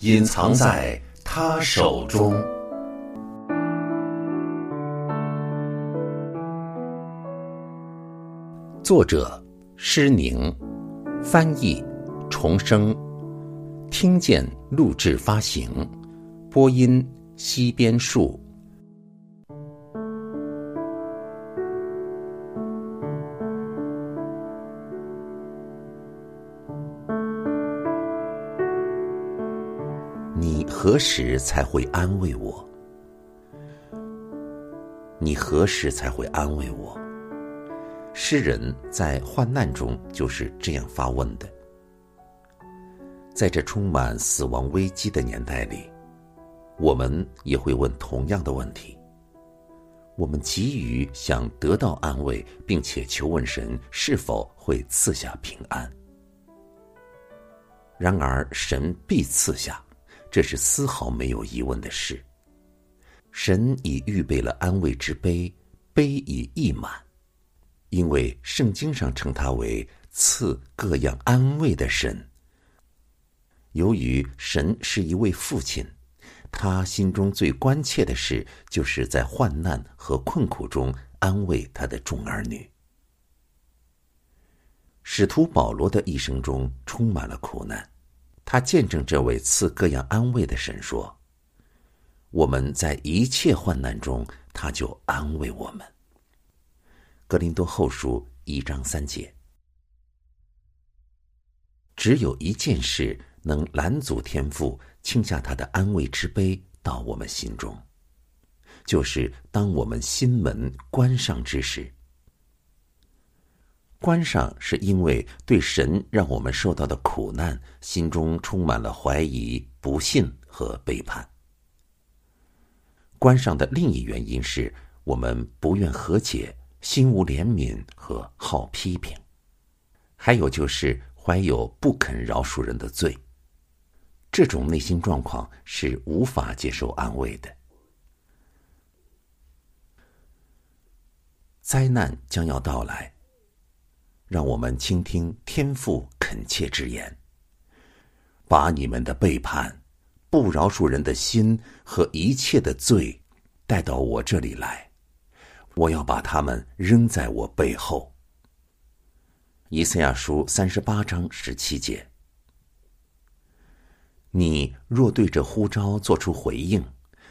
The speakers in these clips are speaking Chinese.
隐藏在他手中》，作者施宁，翻译重生，听见录制发行，播音西边树。何时才会安慰我？你何时才会安慰我？诗人在患难中就是这样发问的。在这充满死亡危机的年代里，我们也会问同样的问题。我们急于想得到安慰，并且求问神是否会赐下平安。然而，神必赐下。这是丝毫没有疑问的事。神已预备了安慰之杯，杯已溢满，因为圣经上称他为赐各样安慰的神。由于神是一位父亲，他心中最关切的事，就是在患难和困苦中安慰他的众儿女。使徒保罗的一生中充满了苦难。他见证这位赐各样安慰的神说：“我们在一切患难中，他就安慰我们。”格林多后书一章三节。只有一件事能拦阻天父倾下他的安慰之杯到我们心中，就是当我们心门关上之时。关上是因为对神让我们受到的苦难，心中充满了怀疑、不信和背叛。关上的另一原因是我们不愿和解，心无怜悯和好批评，还有就是怀有不肯饶恕人的罪。这种内心状况是无法接受安慰的。灾难将要到来。让我们倾听天父恳切之言，把你们的背叛、不饶恕人的心和一切的罪带到我这里来，我要把他们扔在我背后。以赛亚书三十八章十七节。你若对这呼召做出回应，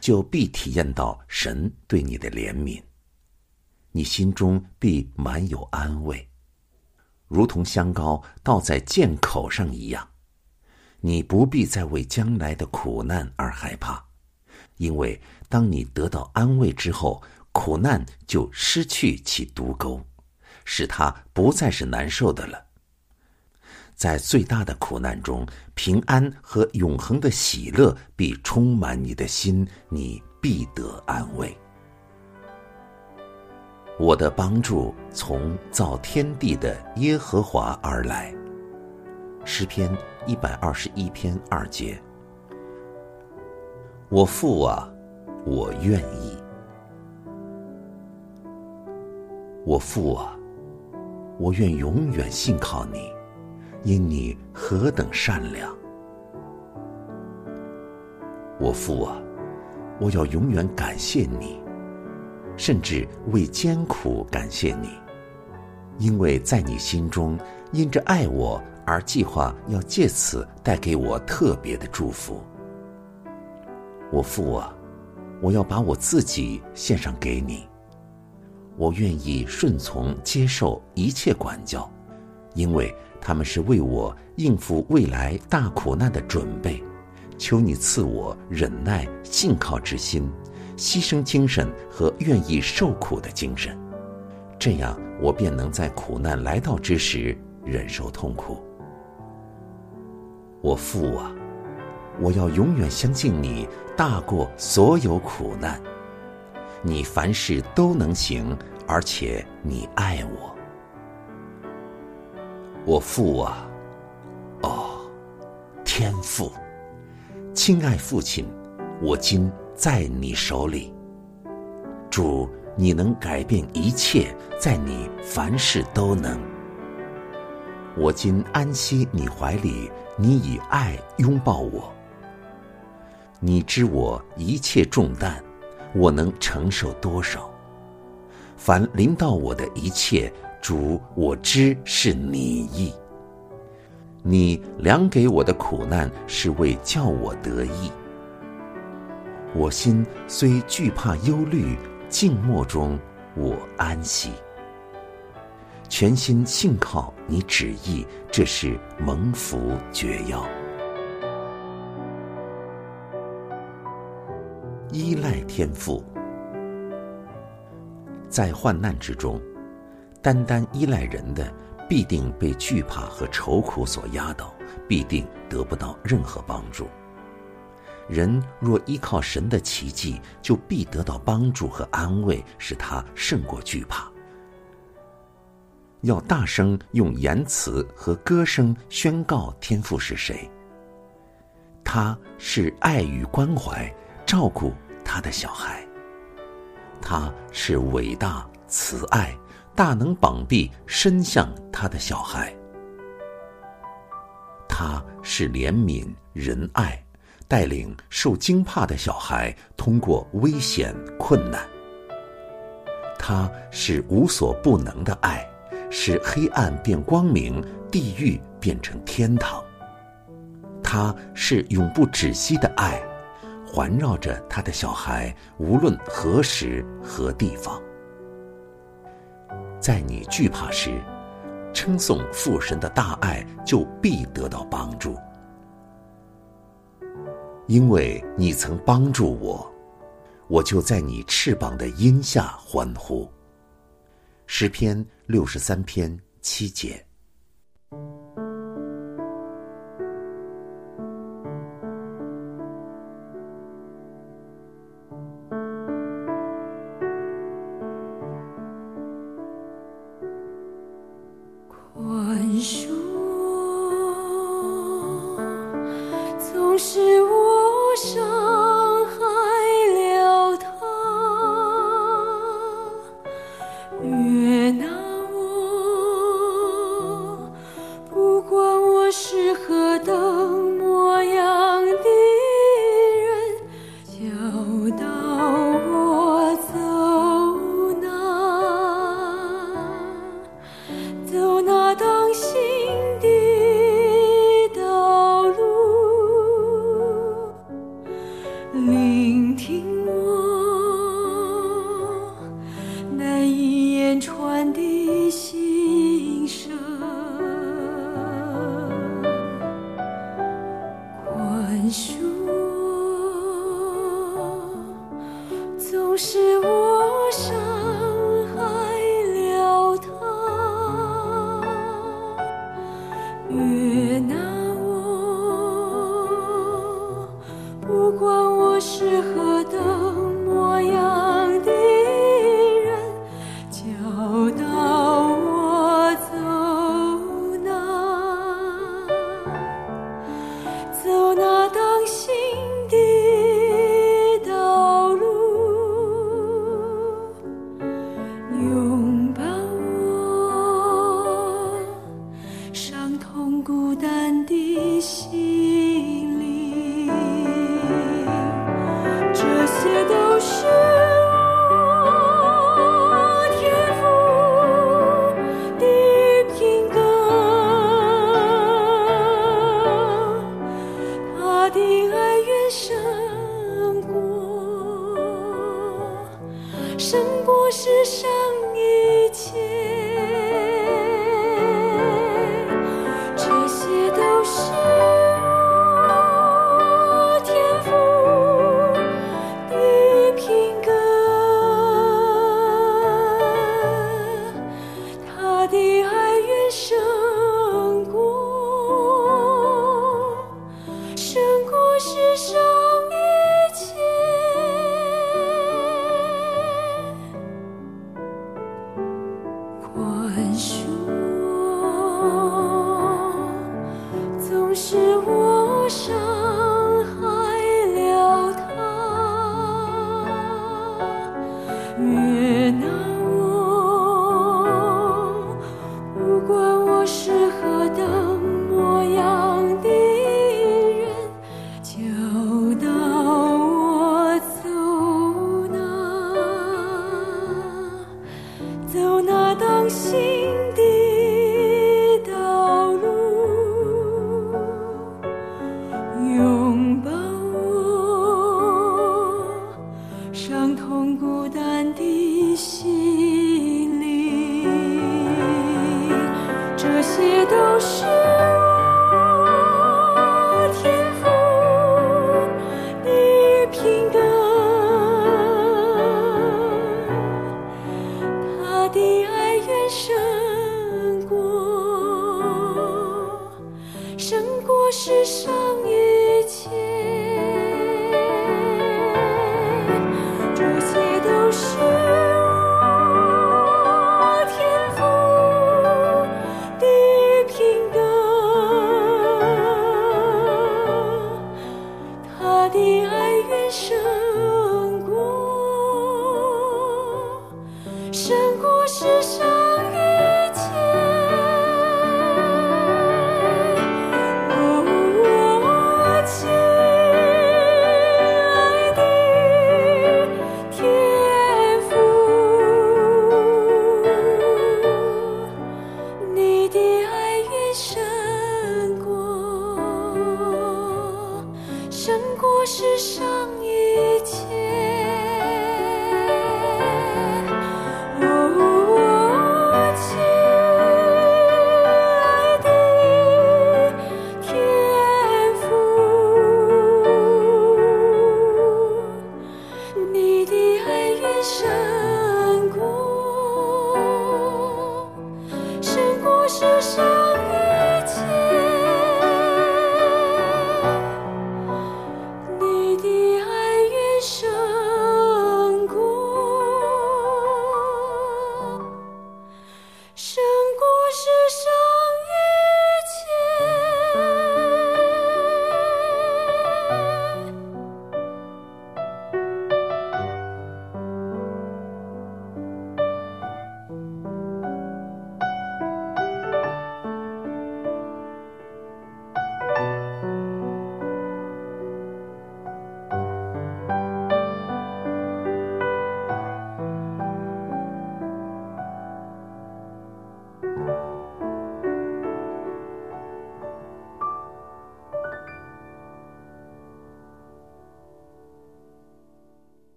就必体验到神对你的怜悯，你心中必满有安慰。如同香膏倒在剑口上一样，你不必再为将来的苦难而害怕，因为当你得到安慰之后，苦难就失去其毒钩，使它不再是难受的了。在最大的苦难中，平安和永恒的喜乐必充满你的心，你必得安慰。我的帮助从造天地的耶和华而来。诗篇一百二十一篇二节。我父啊，我愿意。我父啊，我愿永远信靠你，因你何等善良。我父啊，我要永远感谢你。甚至为艰苦感谢你，因为在你心中因着爱我而计划要借此带给我特别的祝福。我父啊，我要把我自己献上给你，我愿意顺从接受一切管教，因为他们是为我应付未来大苦难的准备。求你赐我忍耐、信靠之心。牺牲精神和愿意受苦的精神，这样我便能在苦难来到之时忍受痛苦。我父啊，我要永远相信你大过所有苦难。你凡事都能行，而且你爱我。我父啊，哦，天父，亲爱父亲，我今在你手里。主，你能改变一切，在你凡事都能。我今安息你怀里，你以爱拥抱我。你知我一切重担。我能承受多少？凡临到我的一切，主，我知是你意。你量给我的苦难，是为叫我得意。我心虽惧怕忧虑，静默中我安息。全心信靠你旨意，这是蒙福绝药。依赖天赋，在患难之中，单单依赖人的，必定被惧怕和愁苦所压倒，必定得不到任何帮助。人若依靠神的奇迹，就必得到帮助和安慰，使他胜过惧怕。要大声用言辞和歌声宣告天赋是谁。他是爱与关怀。照顾他的小孩，他是伟大慈爱、大能膀臂伸向他的小孩。他是怜悯仁爱，带领受惊怕的小孩通过危险困难。他是无所不能的爱，使黑暗变光明，地狱变成天堂。他是永不止息的爱。环绕着他的小孩，无论何时何地方，在你惧怕时，称颂父神的大爱，就必得到帮助，因为你曾帮助我，我就在你翅膀的荫下欢呼。诗篇六十三篇七节。管。是何等模样的人，教导我走那，走那当心的道路，拥抱我伤痛孤单的心。胜过世上一切，